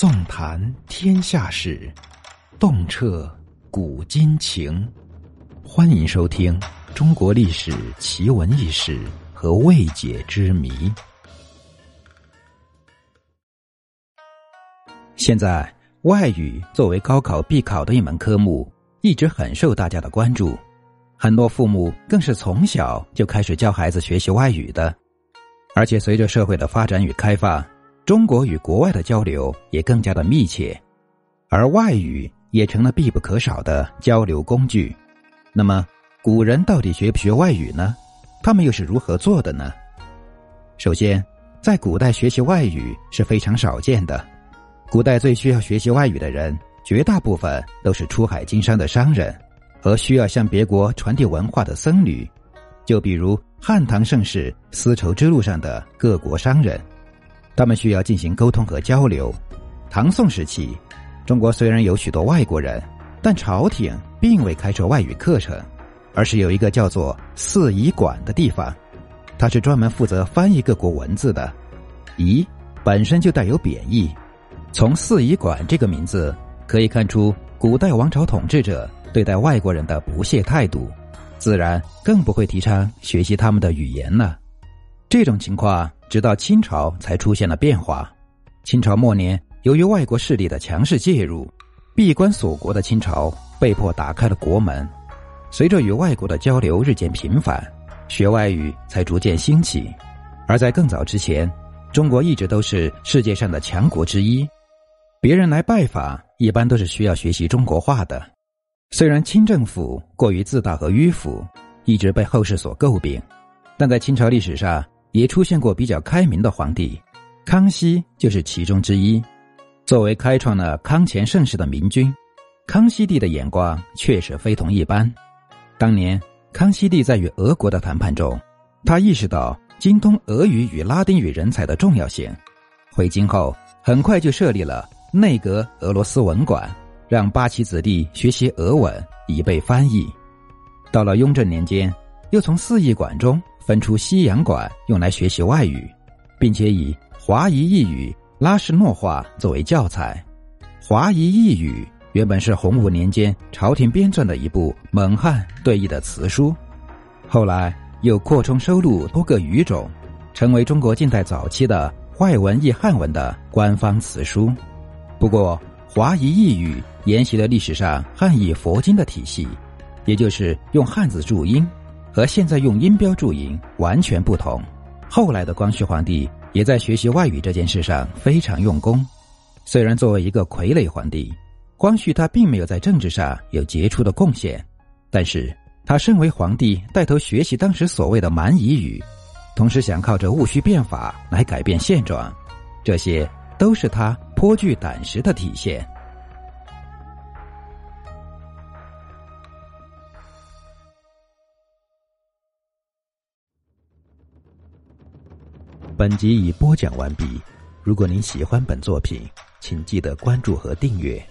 纵谈天下事，洞彻古今情。欢迎收听《中国历史奇闻异事和未解之谜》。现在，外语作为高考必考的一门科目，一直很受大家的关注。很多父母更是从小就开始教孩子学习外语的，而且随着社会的发展与开放，中国与国外的交流也更加的密切，而外语也成了必不可少的交流工具。那么，古人到底学不学外语呢？他们又是如何做的呢？首先，在古代学习外语是非常少见的。古代最需要学习外语的人，绝大部分都是出海经商的商人。和需要向别国传递文化的僧侣，就比如汉唐盛世丝绸之路上的各国商人，他们需要进行沟通和交流。唐宋时期，中国虽然有许多外国人，但朝廷并未开设外语课程，而是有一个叫做四夷馆的地方，它是专门负责翻译各国文字的。夷本身就带有贬义，从四夷馆这个名字可以看出，古代王朝统治者。对待外国人的不屑态度，自然更不会提倡学习他们的语言了。这种情况直到清朝才出现了变化。清朝末年，由于外国势力的强势介入，闭关锁国的清朝被迫打开了国门。随着与外国的交流日渐频繁，学外语才逐渐兴起。而在更早之前，中国一直都是世界上的强国之一，别人来拜访一般都是需要学习中国话的。虽然清政府过于自大和迂腐，一直被后世所诟病，但在清朝历史上也出现过比较开明的皇帝，康熙就是其中之一。作为开创了康乾盛世的明君，康熙帝的眼光确实非同一般。当年，康熙帝在与俄国的谈判中，他意识到精通俄语与拉丁语人才的重要性，回京后很快就设立了内阁俄罗斯文馆。让八旗子弟学习俄文，以备翻译。到了雍正年间，又从四艺馆中分出西洋馆，用来学习外语，并且以华夷异语拉什诺话作为教材。华夷异语原本是洪武年间朝廷编撰的一部蒙汉对译的词书，后来又扩充收录多个语种，成为中国近代早期的外文译汉文的官方词书。不过，华夷异语沿袭了历史上汉译佛经的体系，也就是用汉字注音，和现在用音标注音完全不同。后来的光绪皇帝也在学习外语这件事上非常用功。虽然作为一个傀儡皇帝，光绪他并没有在政治上有杰出的贡献，但是他身为皇帝，带头学习当时所谓的蛮夷语，同时想靠着戊戌变法来改变现状，这些都是他。颇具胆识的体现。本集已播讲完毕。如果您喜欢本作品，请记得关注和订阅。